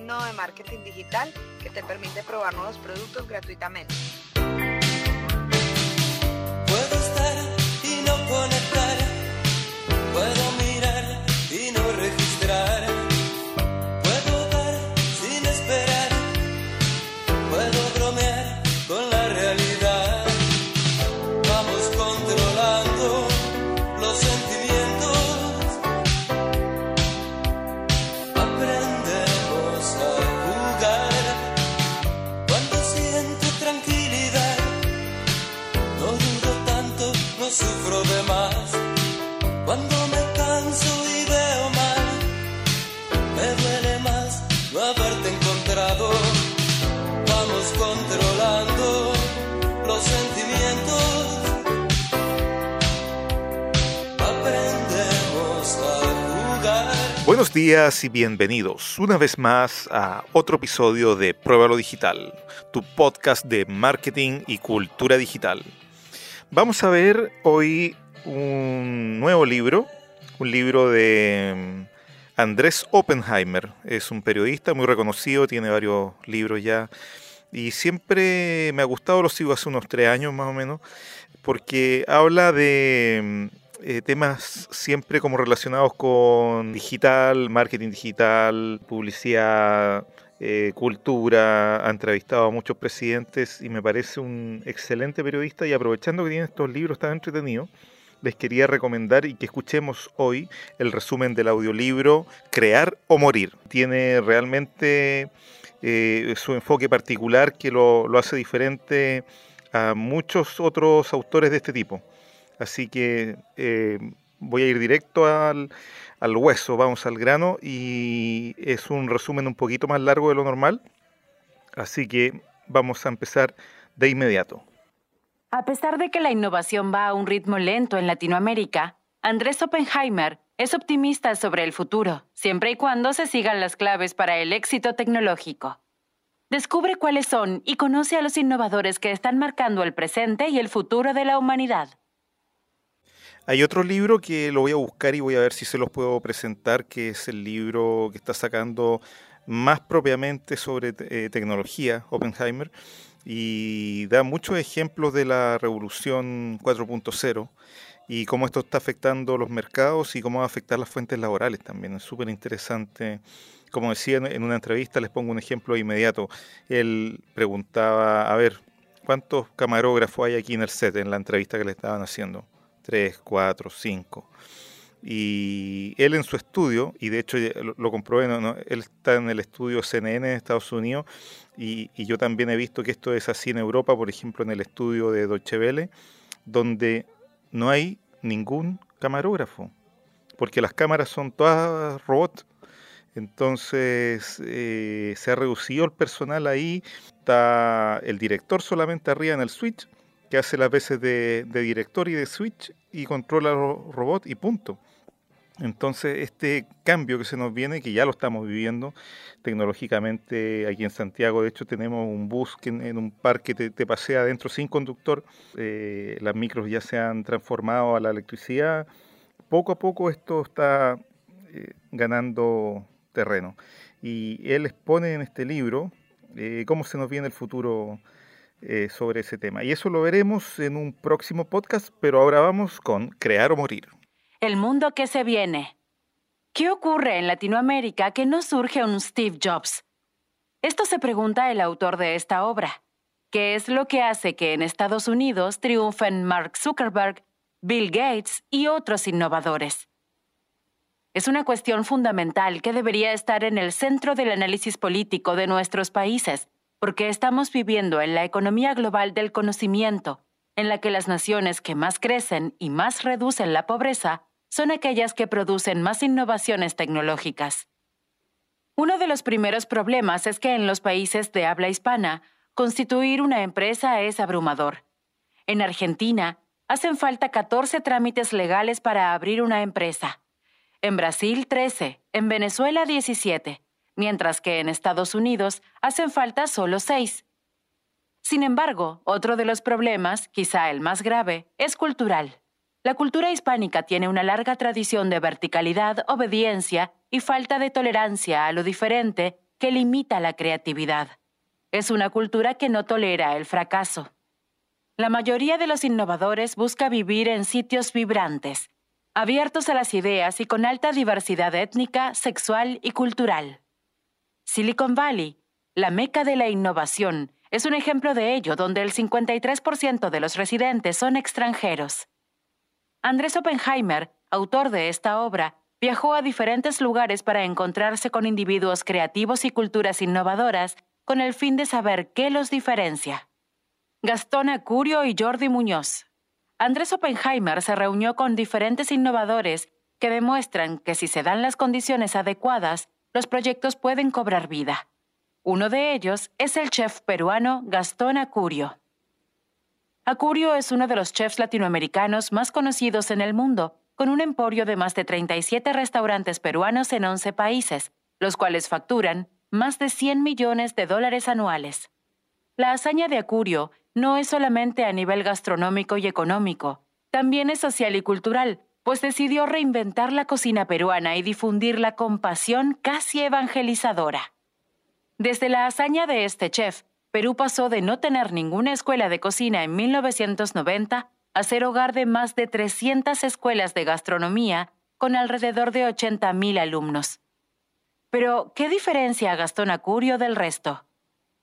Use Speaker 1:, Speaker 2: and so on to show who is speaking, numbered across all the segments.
Speaker 1: un nodo de marketing digital que te permite probar nuevos productos gratuitamente.
Speaker 2: Días y bienvenidos una vez más a otro episodio de Pruébalo Digital, tu podcast de marketing y cultura digital. Vamos a ver hoy un nuevo libro, un libro de mm, Andrés Oppenheimer. Es un periodista muy reconocido, tiene varios libros ya. Y siempre me ha gustado, lo sigo hace unos tres años más o menos, porque habla de mm, eh, temas siempre como relacionados con digital, marketing digital, publicidad, eh, cultura, ha entrevistado a muchos presidentes y me parece un excelente periodista y aprovechando que tiene estos libros tan entretenidos, les quería recomendar y que escuchemos hoy el resumen del audiolibro Crear o Morir. Tiene realmente eh, su enfoque particular que lo, lo hace diferente a muchos otros autores de este tipo. Así que eh, voy a ir directo al, al hueso, vamos al grano y es un resumen un poquito más largo de lo normal. Así que vamos a empezar de inmediato.
Speaker 3: A pesar de que la innovación va a un ritmo lento en Latinoamérica, Andrés Oppenheimer es optimista sobre el futuro, siempre y cuando se sigan las claves para el éxito tecnológico. Descubre cuáles son y conoce a los innovadores que están marcando el presente y el futuro de la humanidad.
Speaker 2: Hay otro libro que lo voy a buscar y voy a ver si se los puedo presentar, que es el libro que está sacando más propiamente sobre eh, tecnología, Oppenheimer, y da muchos ejemplos de la revolución 4.0 y cómo esto está afectando los mercados y cómo va a afectar las fuentes laborales también. Es súper interesante. Como decía en una entrevista, les pongo un ejemplo inmediato. Él preguntaba, a ver, ¿cuántos camarógrafos hay aquí en el set en la entrevista que le estaban haciendo? Tres, cuatro, cinco. Y él en su estudio, y de hecho lo, lo comprobé, ¿no? ¿no? él está en el estudio CNN de Estados Unidos, y, y, yo también he visto que esto es así en Europa, por ejemplo en el estudio de Deutsche Welle, donde no hay ningún camarógrafo, porque las cámaras son todas robots. Entonces eh, se ha reducido el personal ahí, está el director solamente arriba en el switch, que hace las veces de, director y de switch y controla los robots y punto. Entonces, este cambio que se nos viene, que ya lo estamos viviendo tecnológicamente aquí en Santiago, de hecho tenemos un bus que en, un parque te, te, pasea adentro sin conductor, eh, las micros ya se han transformado a la electricidad, poco a poco esto está eh, ganando terreno. Y él expone en este libro eh, cómo se nos viene el futuro sobre ese tema. Y eso lo veremos en un próximo podcast, pero ahora vamos con Crear o Morir
Speaker 3: el mundo que se viene. ¿Qué ocurre en Latinoamérica que no surge un Steve Jobs? Esto se pregunta el autor de esta obra. ¿Qué es lo que hace que en Estados Unidos triunfen Mark Zuckerberg, Bill Gates y otros innovadores? Es una cuestión fundamental que debería estar en el centro del análisis político de nuestros países, porque estamos viviendo en la economía global del conocimiento, en la que las naciones que más crecen y más reducen la pobreza son aquellas que producen más innovaciones tecnológicas. Uno de los primeros problemas es que en los países de habla hispana, constituir una empresa es abrumador. En Argentina, hacen falta 14 trámites legales para abrir una empresa. En Brasil, 13. En Venezuela, 17. Mientras que en Estados Unidos hacen falta solo 6. Sin embargo, otro de los problemas, quizá el más grave, es cultural. La cultura hispánica tiene una larga tradición de verticalidad, obediencia y falta de tolerancia a lo diferente que limita la creatividad. Es una cultura que no tolera el fracaso. La mayoría de los innovadores busca vivir en sitios vibrantes, abiertos a las ideas y con alta diversidad étnica, sexual y cultural. Silicon Valley, la meca de la innovación, es un ejemplo de ello donde el 53% de los residentes son extranjeros. Andrés Oppenheimer, autor de esta obra, viajó a diferentes lugares para encontrarse con individuos creativos y culturas innovadoras con el fin de saber qué los diferencia. Gastón Acurio y Jordi Muñoz. Andrés Oppenheimer se reunió con diferentes innovadores que demuestran que si se dan las condiciones adecuadas, los proyectos pueden cobrar vida. Uno de ellos es el chef peruano Gastón Acurio. Acurio es uno de los chefs latinoamericanos más conocidos en el mundo, con un emporio de más de 37 restaurantes peruanos en 11 países, los cuales facturan más de 100 millones de dólares anuales. La hazaña de Acurio no es solamente a nivel gastronómico y económico, también es social y cultural, pues decidió reinventar la cocina peruana y difundirla con pasión casi evangelizadora. Desde la hazaña de este chef, Perú pasó de no tener ninguna escuela de cocina en 1990 a ser hogar de más de 300 escuelas de gastronomía con alrededor de 80.000 alumnos. Pero, ¿qué diferencia a Gastón Acurio del resto?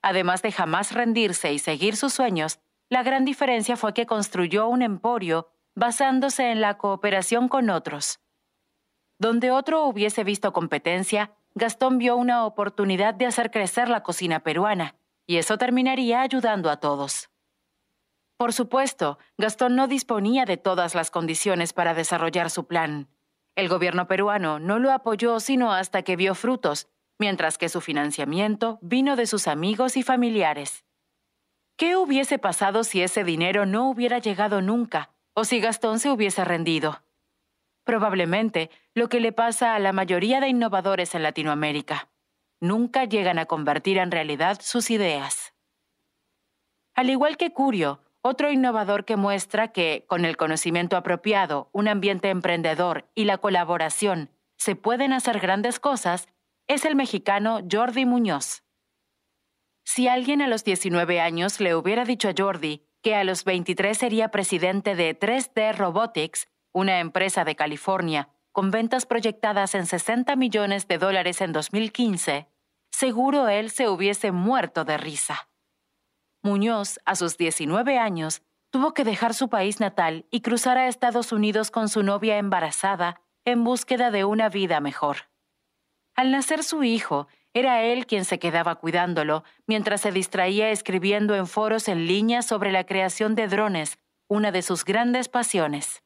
Speaker 3: Además de jamás rendirse y seguir sus sueños, la gran diferencia fue que construyó un emporio basándose en la cooperación con otros. Donde otro hubiese visto competencia, Gastón vio una oportunidad de hacer crecer la cocina peruana, y eso terminaría ayudando a todos. Por supuesto, Gastón no disponía de todas las condiciones para desarrollar su plan. El gobierno peruano no lo apoyó sino hasta que vio frutos, mientras que su financiamiento vino de sus amigos y familiares. ¿Qué hubiese pasado si ese dinero no hubiera llegado nunca o si Gastón se hubiese rendido? Probablemente lo que le pasa a la mayoría de innovadores en Latinoamérica. Nunca llegan a convertir en realidad sus ideas. Al igual que Curio, otro innovador que muestra que, con el conocimiento apropiado, un ambiente emprendedor y la colaboración, se pueden hacer grandes cosas, es el mexicano Jordi Muñoz. Si alguien a los 19 años le hubiera dicho a Jordi que a los 23 sería presidente de 3D Robotics, una empresa de California, con ventas proyectadas en 60 millones de dólares en 2015, seguro él se hubiese muerto de risa. Muñoz, a sus 19 años, tuvo que dejar su país natal y cruzar a Estados Unidos con su novia embarazada en búsqueda de una vida mejor. Al nacer su hijo, era él quien se quedaba cuidándolo mientras se distraía escribiendo en foros en línea sobre la creación de drones, una de sus grandes pasiones.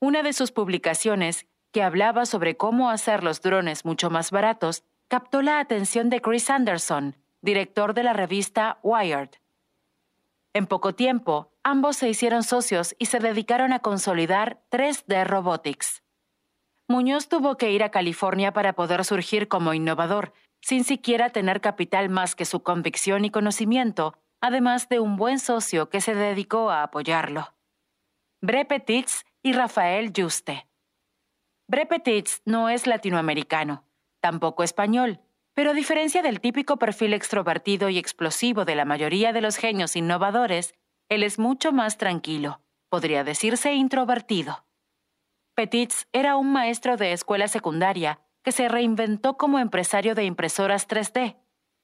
Speaker 3: Una de sus publicaciones, que hablaba sobre cómo hacer los drones mucho más baratos, captó la atención de Chris Anderson, director de la revista Wired. En poco tiempo, ambos se hicieron socios y se dedicaron a consolidar 3D Robotics. Muñoz tuvo que ir a California para poder surgir como innovador, sin siquiera tener capital más que su convicción y conocimiento, además de un buen socio que se dedicó a apoyarlo. Bre Petits y Rafael Juste. Bre Petits no es latinoamericano, tampoco español, pero a diferencia del típico perfil extrovertido y explosivo de la mayoría de los genios innovadores, él es mucho más tranquilo, podría decirse introvertido. Petits era un maestro de escuela secundaria que se reinventó como empresario de impresoras 3D.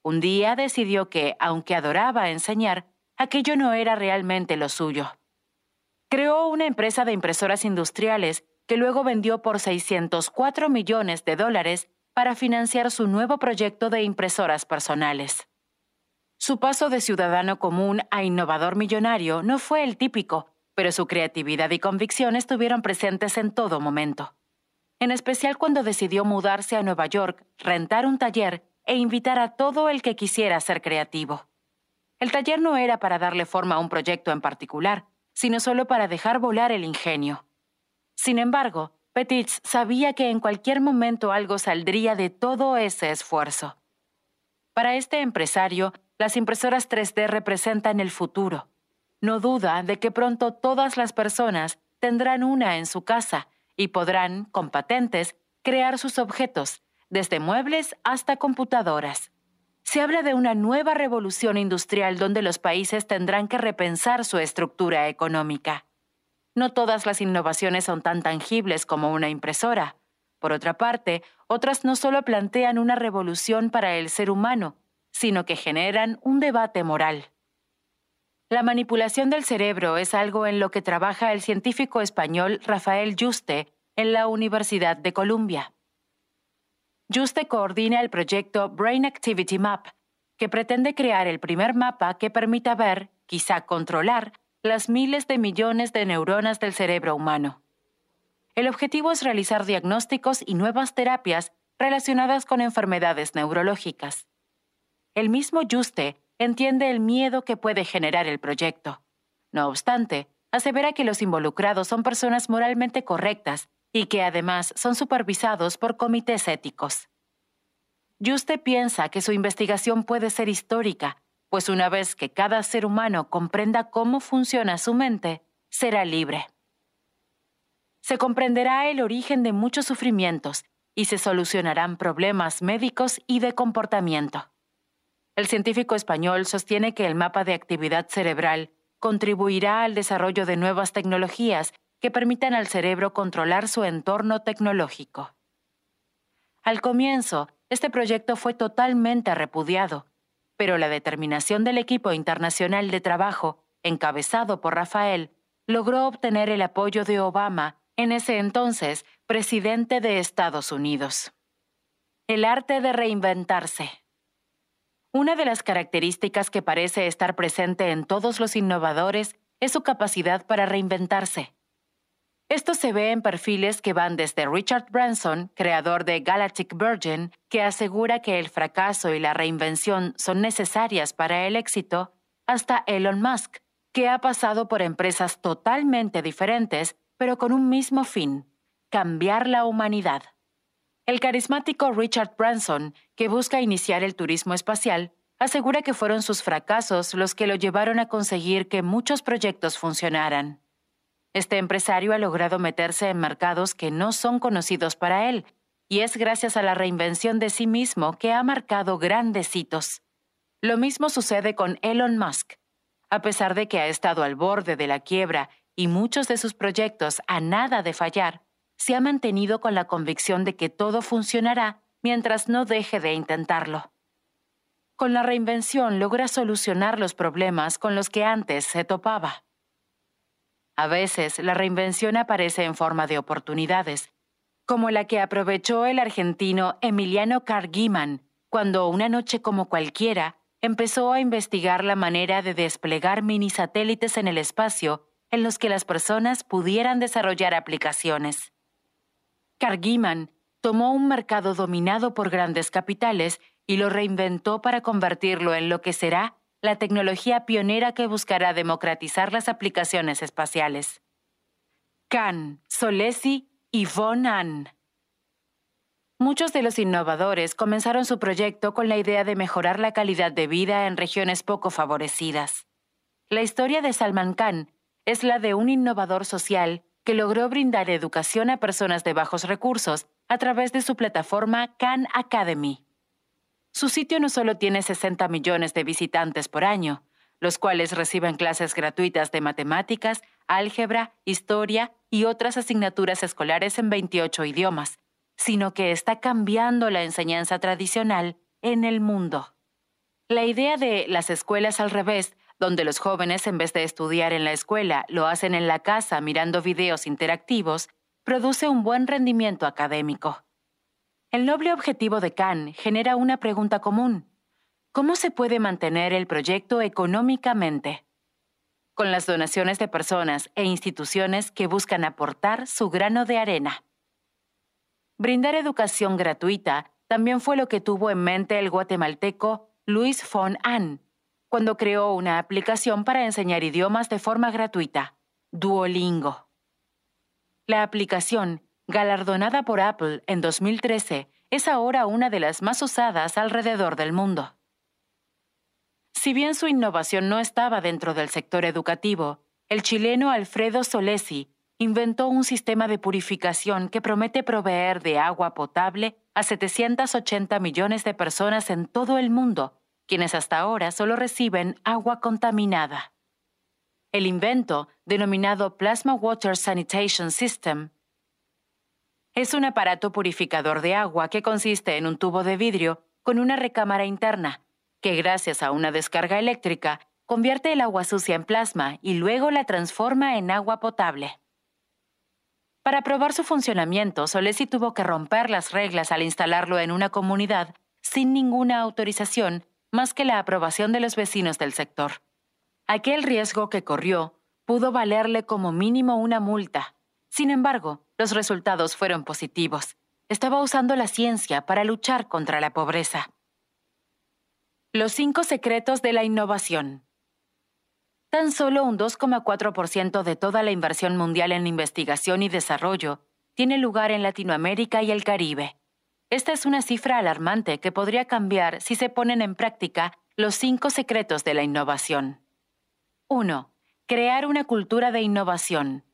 Speaker 3: Un día decidió que, aunque adoraba enseñar, aquello no era realmente lo suyo. Creó una empresa de impresoras industriales que luego vendió por 604 millones de dólares para financiar su nuevo proyecto de impresoras personales. Su paso de ciudadano común a innovador millonario no fue el típico, pero su creatividad y convicción estuvieron presentes en todo momento. En especial cuando decidió mudarse a Nueva York, rentar un taller e invitar a todo el que quisiera ser creativo. El taller no era para darle forma a un proyecto en particular, sino solo para dejar volar el ingenio. Sin embargo, Petits sabía que en cualquier momento algo saldría de todo ese esfuerzo. Para este empresario, las impresoras 3D representan el futuro. No duda de que pronto todas las personas tendrán una en su casa y podrán, con patentes, crear sus objetos, desde muebles hasta computadoras. se habla de una nueva revolución industrial donde los países tendrán que repensar su estructura económica. No todas las innovaciones son tan tangibles como una impresora. Por otra parte, otras no solo plantean una revolución para el ser humano, sino que generan un debate moral. La manipulación del cerebro es algo en lo que trabaja el científico español Rafael Juste en la Universidad de Columbia. Juste coordina el proyecto Brain Activity Map, que pretende crear el primer mapa que permita ver, quizá controlar, las miles de millones de neuronas del cerebro humano. El objetivo es realizar diagnósticos y nuevas terapias relacionadas con enfermedades neurológicas. El mismo Juste entiende el miedo que puede generar el proyecto. No obstante, asevera que los involucrados son personas moralmente correctas y que además son supervisados por comités éticos. Juste piensa que su investigación puede ser histórica, pues una vez que cada ser humano comprenda cómo funciona su mente, será libre. Se comprenderá el origen de muchos sufrimientos y se solucionarán problemas médicos y de comportamiento. El científico español sostiene que el mapa de actividad cerebral contribuirá al desarrollo de nuevas tecnologías que permitan al cerebro controlar su entorno tecnológico. Al comienzo, este proyecto fue totalmente repudiado, pero la determinación del equipo internacional de trabajo, encabezado por Rafael, logró obtener el apoyo de Obama, en ese entonces presidente de Estados Unidos. El arte de reinventarse. Una de las características que parece estar presente en todos los innovadores es su capacidad para reinventarse. Esto se ve en perfiles que van desde Richard Branson, creador de Galactic Virgin, que asegura que el fracaso y la reinvención son necesarias para el éxito, hasta Elon Musk, que ha pasado por empresas totalmente diferentes, pero con un mismo fin, cambiar la humanidad. El carismático Richard Branson, que busca iniciar el turismo espacial, asegura que fueron sus fracasos los que lo llevaron a conseguir que muchos proyectos funcionaran. Este empresario ha logrado meterse en mercados que no son conocidos para él, y es gracias a la reinvención de sí mismo que ha marcado grandes hitos. Lo mismo sucede con Elon Musk. A pesar de que ha estado al borde de la quiebra y muchos de sus proyectos a nada de fallar, se ha mantenido con la convicción de que todo funcionará mientras no deje de intentarlo. Con la reinvención logra solucionar los problemas con los que antes se topaba. A veces la reinvención aparece en forma de oportunidades, como la que aprovechó el argentino Emiliano Cargiman cuando una noche como cualquiera empezó a investigar la manera de desplegar mini satélites en el espacio en los que las personas pudieran desarrollar aplicaciones. Cargiman tomó un mercado dominado por grandes capitales y lo reinventó para convertirlo en lo que será la tecnología pionera que buscará democratizar las aplicaciones espaciales. Khan, Solesi y Von An. Muchos de los innovadores comenzaron su proyecto con la idea de mejorar la calidad de vida en regiones poco favorecidas. La historia de Salman Khan es la de un innovador social que logró brindar educación a personas de bajos recursos a través de su plataforma Khan Academy. Su sitio no solo tiene 60 millones de visitantes por año, los cuales reciben clases gratuitas de matemáticas, álgebra, historia y otras asignaturas escolares en 28 idiomas, sino que está cambiando la enseñanza tradicional en el mundo. La idea de las escuelas al revés donde los jóvenes en vez de estudiar en la escuela lo hacen en la casa mirando videos interactivos, produce un buen rendimiento académico. El noble objetivo de Khan genera una pregunta común. ¿Cómo se puede mantener el proyecto económicamente? Con las donaciones de personas e instituciones que buscan aportar su grano de arena. Brindar educación gratuita también fue lo que tuvo en mente el guatemalteco Luis von An, cuando creó una aplicación para enseñar idiomas de forma gratuita, Duolingo. La aplicación, galardonada por Apple en 2013, es ahora una de las más usadas alrededor del mundo. Si bien su innovación no estaba dentro del sector educativo, el chileno Alfredo Solesi inventó un sistema de purificación que promete proveer de agua potable a 780 millones de personas en todo el mundo, quienes hasta ahora solo reciben agua contaminada. El invento, denominado Plasma Water Sanitation System, es un aparato purificador de agua que consiste en un tubo de vidrio con una recámara interna, que gracias a una descarga eléctrica convierte el agua sucia en plasma y luego la transforma en agua potable. Para probar su funcionamiento, Solesi tuvo que romper las reglas al instalarlo en una comunidad sin ninguna autorización más que la aprobación de los vecinos del sector. Aquel riesgo que corrió pudo valerle como mínimo una multa. Sin embargo, los resultados fueron positivos. Estaba usando la ciencia para luchar contra la pobreza. Los cinco secretos de la innovación. Tan solo un 2,4% de toda la inversión mundial en investigación y desarrollo tiene lugar en Latinoamérica y el Caribe. Esta es una cifra alarmante que podría cambiar si se ponen en práctica los cinco secretos de la innovación. 1. Crear una cultura de innovación.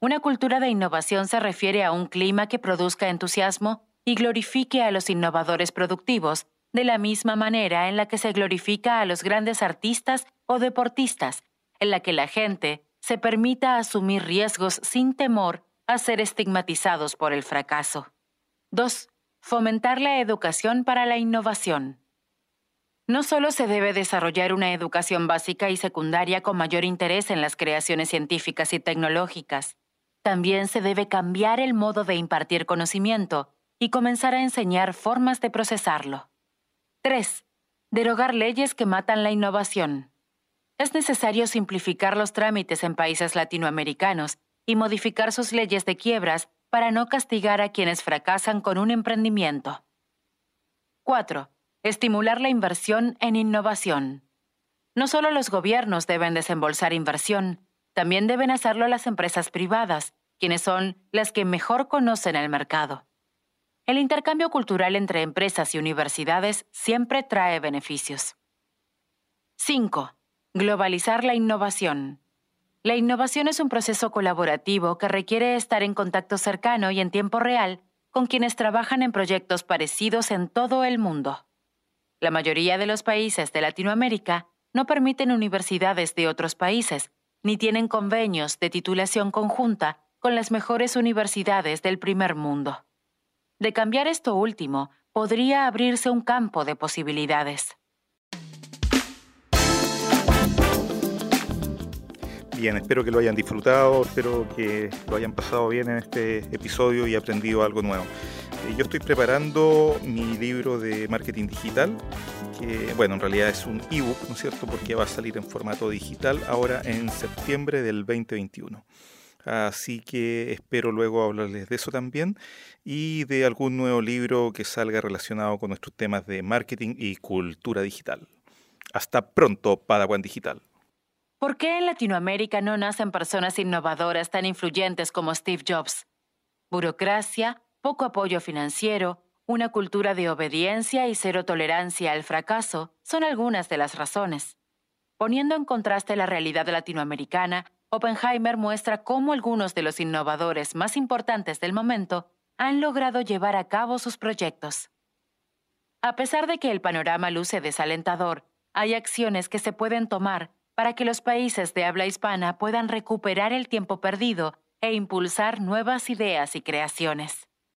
Speaker 3: Una cultura de innovación se refiere a un clima que produzca entusiasmo y glorifique a los innovadores productivos de la misma manera en la que se glorifica a los grandes artistas o deportistas en la que la gente se permita asumir riesgos sin temor a ser estigmatizados por el fracaso. 2. Fomentar la educación para la innovación. No solo se debe desarrollar una educación básica y secundaria con mayor interés en las creaciones científicas y tecnológicas, también se debe cambiar el modo de impartir conocimiento y comenzar a enseñar formas de procesarlo. 3. Derogar leyes que matan la innovación. Es necesario simplificar los trámites en países latinoamericanos y modificar sus leyes de quiebras para no castigar a quienes fracasan con un emprendimiento. 4. Estimular la inversión en innovación. No solo los gobiernos deben desembolsar inversión, también deben hacerlo las empresas privadas, quienes son las que mejor conocen el mercado. El intercambio cultural entre empresas y universidades siempre trae beneficios. 5. Globalizar la innovación. La innovación es un proceso colaborativo que requiere estar en contacto cercano y en tiempo real con quienes trabajan en proyectos parecidos en todo el mundo. La mayoría de los países de Latinoamérica no permiten universidades de otros países, ni tienen convenios de titulación conjunta con las mejores universidades del primer mundo. De cambiar esto último, podría abrirse un campo de posibilidades.
Speaker 2: Bien, espero que lo hayan disfrutado, espero que lo hayan pasado bien en este episodio y aprendido algo nuevo. Eh, yo estoy preparando mi libro de marketing digital, que bueno, en realidad es un ebook, ¿no es cierto? Porque va a salir en formato digital ahora en septiembre del 2021. Así que espero luego hablarles de eso también y de algún nuevo libro que salga relacionado con nuestros temas de marketing y cultura digital. Hasta pronto, Padawan Digital.
Speaker 3: ¿Por qué en Latinoamérica no nacen personas innovadoras tan influyentes como Steve Jobs? Burocracia, poco apoyo financiero, una cultura de obediencia y cero tolerancia al fracaso son algunas de las razones. Poniendo en contraste la realidad latinoamericana, Oppenheimer muestra cómo algunos de los innovadores más importantes del momento han logrado llevar a cabo sus proyectos. A pesar de que el panorama luce desalentador, hay acciones que se pueden tomar para que los países de habla hispana puedan recuperar el tiempo perdido e impulsar nuevas ideas y creaciones.